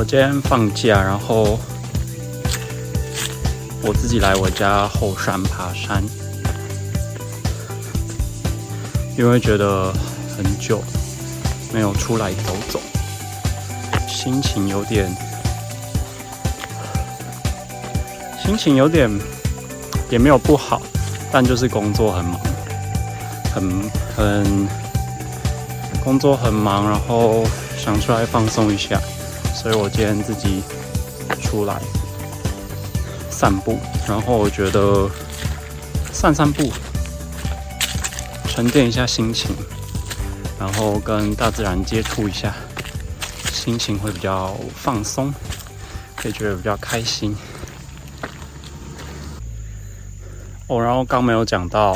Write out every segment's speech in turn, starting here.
我今天放假，然后我自己来我家后山爬山，因为觉得很久没有出来走走，心情有点，心情有点也没有不好，但就是工作很忙，很很工作很忙，然后想出来放松一下。所以我今天自己出来散步，然后我觉得散散步，沉淀一下心情，然后跟大自然接触一下，心情会比较放松，会觉得比较开心。哦，然后刚没有讲到，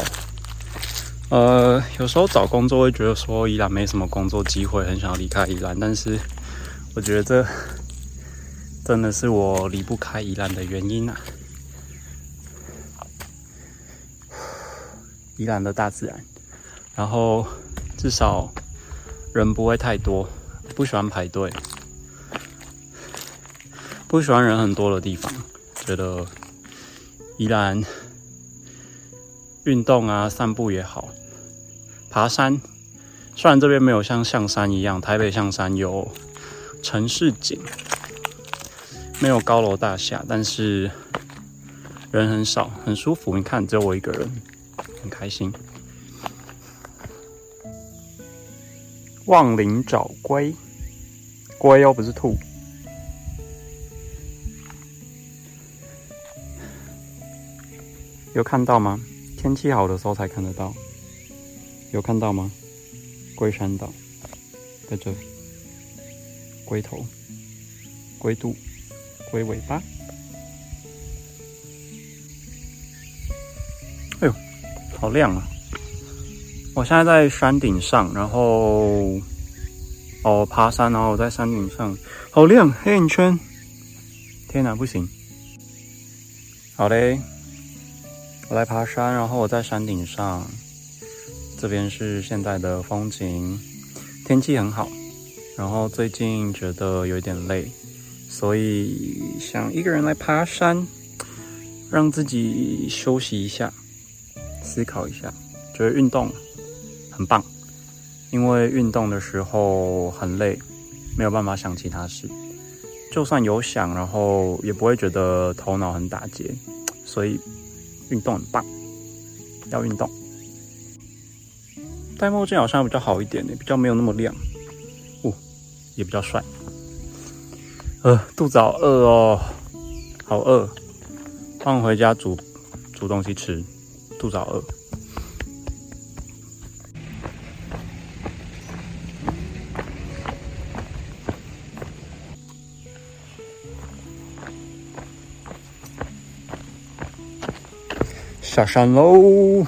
呃，有时候找工作会觉得说宜兰没什么工作机会，很想要离开宜兰，但是。我觉得这真的是我离不开宜兰的原因啊！宜兰的大自然，然后至少人不会太多，不喜欢排队，不喜欢人很多的地方。觉得宜兰运动啊、散步也好，爬山。虽然这边没有像象山一样，台北象山有。城市景没有高楼大厦，但是人很少，很舒服。你看，只有我一个人，很开心。望林找龟，龟又不是兔。有看到吗？天气好的时候才看得到。有看到吗？龟山岛在这里。龟头、龟肚、龟尾巴，哎呦，好亮啊！我现在在山顶上，然后哦爬山，然后我在山顶上，好亮，黑眼圈！天哪，不行！好嘞，我来爬山，然后我在山顶上，这边是现在的风景，天气很好。然后最近觉得有点累，所以想一个人来爬山，让自己休息一下，思考一下。觉得运动很棒，因为运动的时候很累，没有办法想其他事。就算有想，然后也不会觉得头脑很打结。所以运动很棒，要运动。戴墨镜好像比较好一点呢，比较没有那么亮。也比较帅，呃，肚子好饿哦，好饿，放回家煮煮东西吃，肚子好饿。下山喽！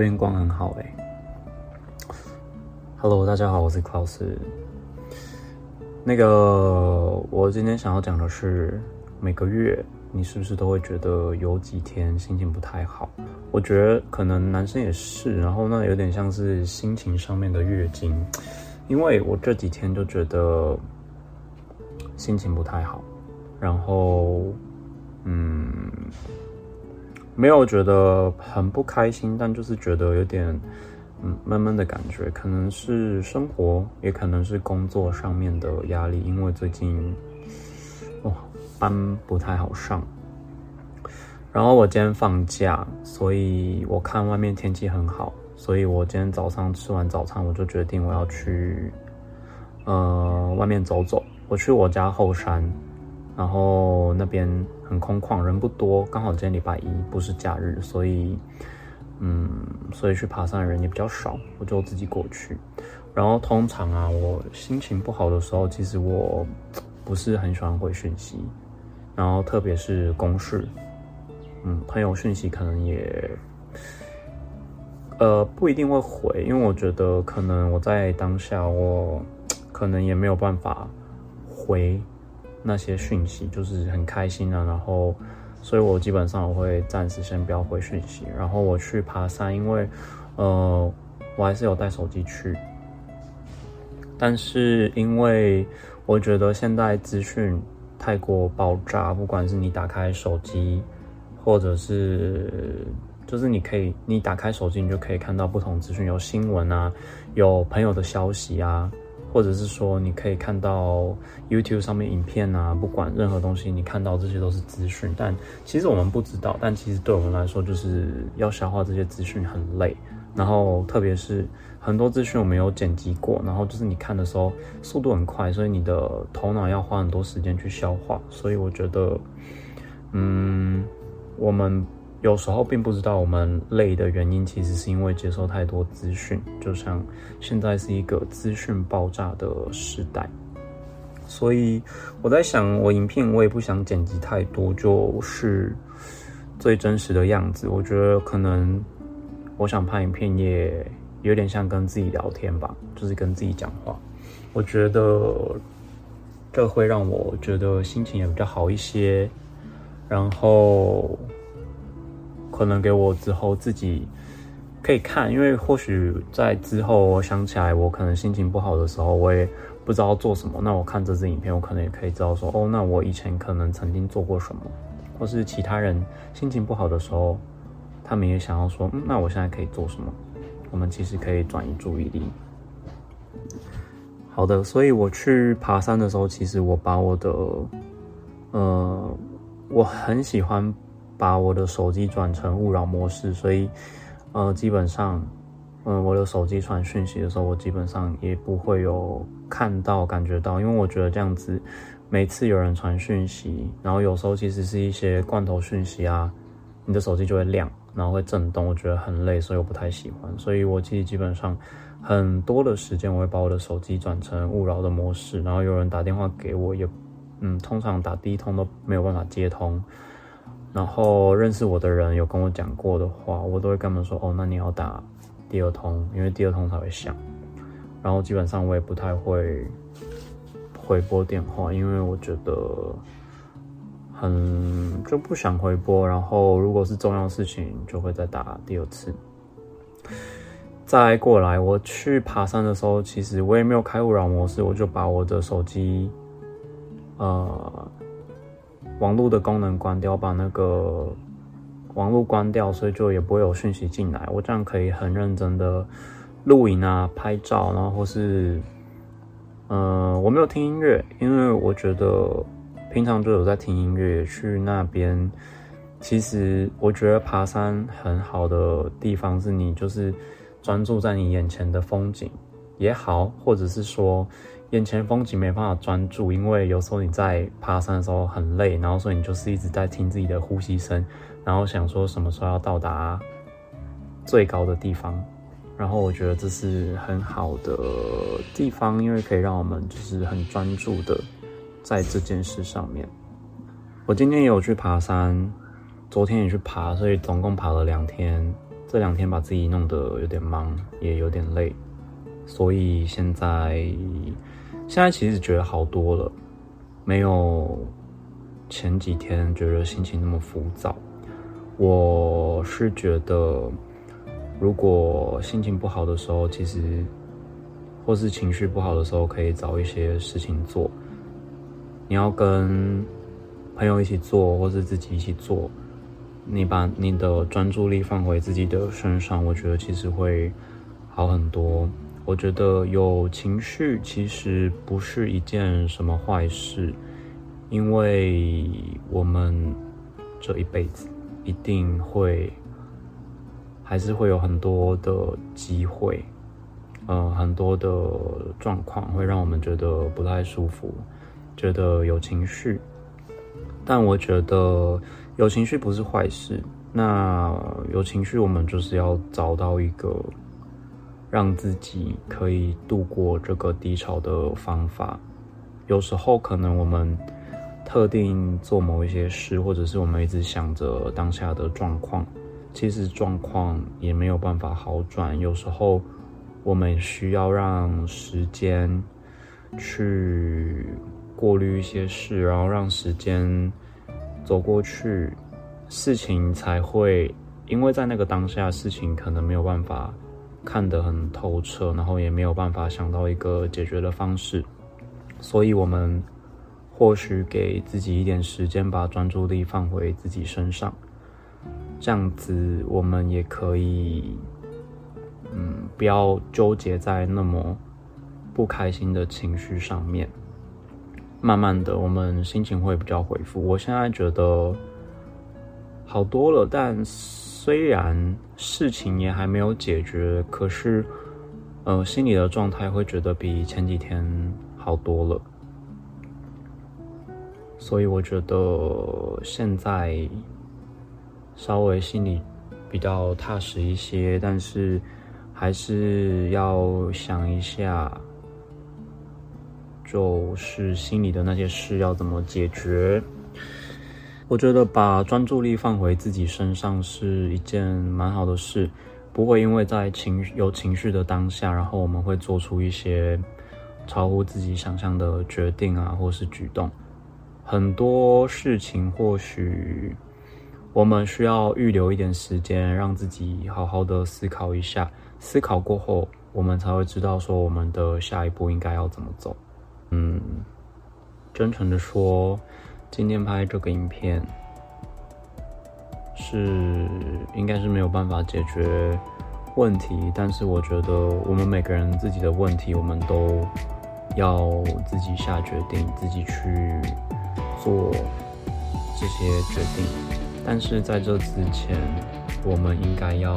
边光很好哎，Hello，大家好，我是 Klaus。那个，我今天想要讲的是，每个月你是不是都会觉得有几天心情不太好？我觉得可能男生也是，然后那有点像是心情上面的月经，因为我这几天就觉得心情不太好，然后，嗯。没有觉得很不开心，但就是觉得有点嗯闷闷的感觉，可能是生活，也可能是工作上面的压力，因为最近哇班不太好上。然后我今天放假，所以我看外面天气很好，所以我今天早上吃完早餐，我就决定我要去呃外面走走。我去我家后山。然后那边很空旷，人不多，刚好今天礼拜一不是假日，所以，嗯，所以去爬山的人也比较少，我就自己过去。然后通常啊，我心情不好的时候，其实我不是很喜欢回讯息，然后特别是公事，嗯，朋友讯息可能也，呃，不一定会回，因为我觉得可能我在当下，我可能也没有办法回。那些讯息就是很开心啊，然后，所以我基本上我会暂时先不要回讯息，然后我去爬山，因为，呃，我还是有带手机去。但是因为我觉得现在资讯太过爆炸，不管是你打开手机，或者是就是你可以你打开手机，你就可以看到不同资讯，有新闻啊，有朋友的消息啊。或者是说，你可以看到 YouTube 上面影片啊，不管任何东西，你看到这些都是资讯。但其实我们不知道，但其实对我们来说，就是要消化这些资讯很累。然后特别是很多资讯我没有剪辑过，然后就是你看的时候速度很快，所以你的头脑要花很多时间去消化。所以我觉得，嗯，我们。有时候并不知道我们累的原因，其实是因为接受太多资讯。就像现在是一个资讯爆炸的时代，所以我在想，我影片我也不想剪辑太多，就是最真实的样子。我觉得可能我想拍影片也有点像跟自己聊天吧，就是跟自己讲话。我觉得这会让我觉得心情也比较好一些，然后。可能给我之后自己可以看，因为或许在之后我想起来，我可能心情不好的时候，我也不知道做什么。那我看这支影片，我可能也可以知道说，哦，那我以前可能曾经做过什么，或是其他人心情不好的时候，他们也想要说，嗯，那我现在可以做什么？我们其实可以转移注意力。好的，所以我去爬山的时候，其实我把我的，呃，我很喜欢。把我的手机转成勿扰模式，所以，呃，基本上，嗯，我的手机传讯息的时候，我基本上也不会有看到、感觉到，因为我觉得这样子，每次有人传讯息，然后有时候其实是一些罐头讯息啊，你的手机就会亮，然后会震动，我觉得很累，所以我不太喜欢。所以我其实基本上很多的时间，我会把我的手机转成勿扰的模式，然后有人打电话给我，也，嗯，通常打第一通都没有办法接通。然后认识我的人有跟我讲过的话，我都会跟他们说：“哦，那你要打第二通，因为第二通才会响。”然后基本上我也不太会回拨电话，因为我觉得很就不想回拨。然后如果是重要事情，就会再打第二次。再过来，我去爬山的时候，其实我也没有开勿扰模式，我就把我的手机，呃。网络的功能关掉，把那个网络关掉，所以就也不会有讯息进来。我这样可以很认真的录影啊、拍照，然后或是，嗯，我没有听音乐，因为我觉得平常就有在听音乐。去那边，其实我觉得爬山很好的地方是你就是专注在你眼前的风景也好，或者是说。眼前风景没办法专注，因为有时候你在爬山的时候很累，然后所以你就是一直在听自己的呼吸声，然后想说什么时候要到达最高的地方。然后我觉得这是很好的地方，因为可以让我们就是很专注的在这件事上面。我今天也有去爬山，昨天也去爬，所以总共爬了两天。这两天把自己弄得有点忙，也有点累，所以现在。现在其实觉得好多了，没有前几天觉得心情那么浮躁。我是觉得，如果心情不好的时候，其实或是情绪不好的时候，可以找一些事情做。你要跟朋友一起做，或是自己一起做，你把你的专注力放回自己的身上，我觉得其实会好很多。我觉得有情绪其实不是一件什么坏事，因为我们这一辈子一定会还是会有很多的机会，呃，很多的状况会让我们觉得不太舒服，觉得有情绪。但我觉得有情绪不是坏事，那有情绪我们就是要找到一个。让自己可以度过这个低潮的方法，有时候可能我们特定做某一些事，或者是我们一直想着当下的状况，其实状况也没有办法好转。有时候我们需要让时间去过滤一些事，然后让时间走过去，事情才会，因为在那个当下，事情可能没有办法。看得很透彻，然后也没有办法想到一个解决的方式，所以我们或许给自己一点时间，把专注力放回自己身上，这样子我们也可以，嗯，不要纠结在那么不开心的情绪上面。慢慢的，我们心情会比较恢复。我现在觉得好多了，但是虽然事情也还没有解决，可是，呃，心里的状态会觉得比前几天好多了。所以我觉得现在稍微心里比较踏实一些，但是还是要想一下。就是心里的那些事要怎么解决？我觉得把专注力放回自己身上是一件蛮好的事，不会因为在情有情绪的当下，然后我们会做出一些超乎自己想象的决定啊，或是举动。很多事情或许我们需要预留一点时间，让自己好好的思考一下。思考过后，我们才会知道说我们的下一步应该要怎么走。嗯，真诚的说，今天拍这个影片是应该是没有办法解决问题，但是我觉得我们每个人自己的问题，我们都要自己下决定，自己去做这些决定。但是在这之前，我们应该要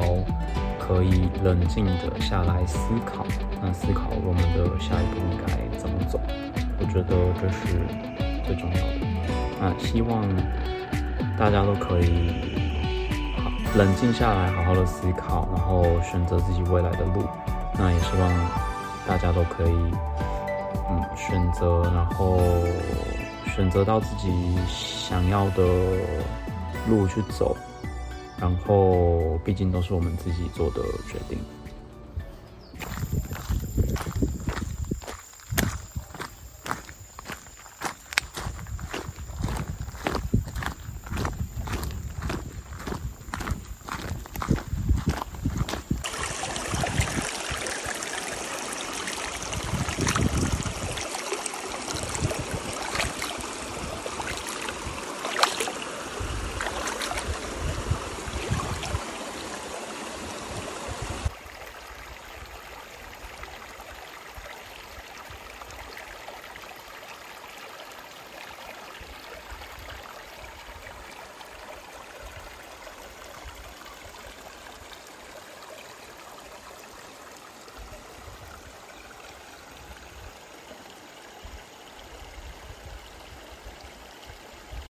可以冷静的下来思考，那思考我们的下一步应该怎么走。我觉得这是最重要的。那希望大家都可以好冷静下来，好好的思考，然后选择自己未来的路。那也希望大家都可以嗯选择，然后选择到自己想要的路去走。然后毕竟都是我们自己做的决定。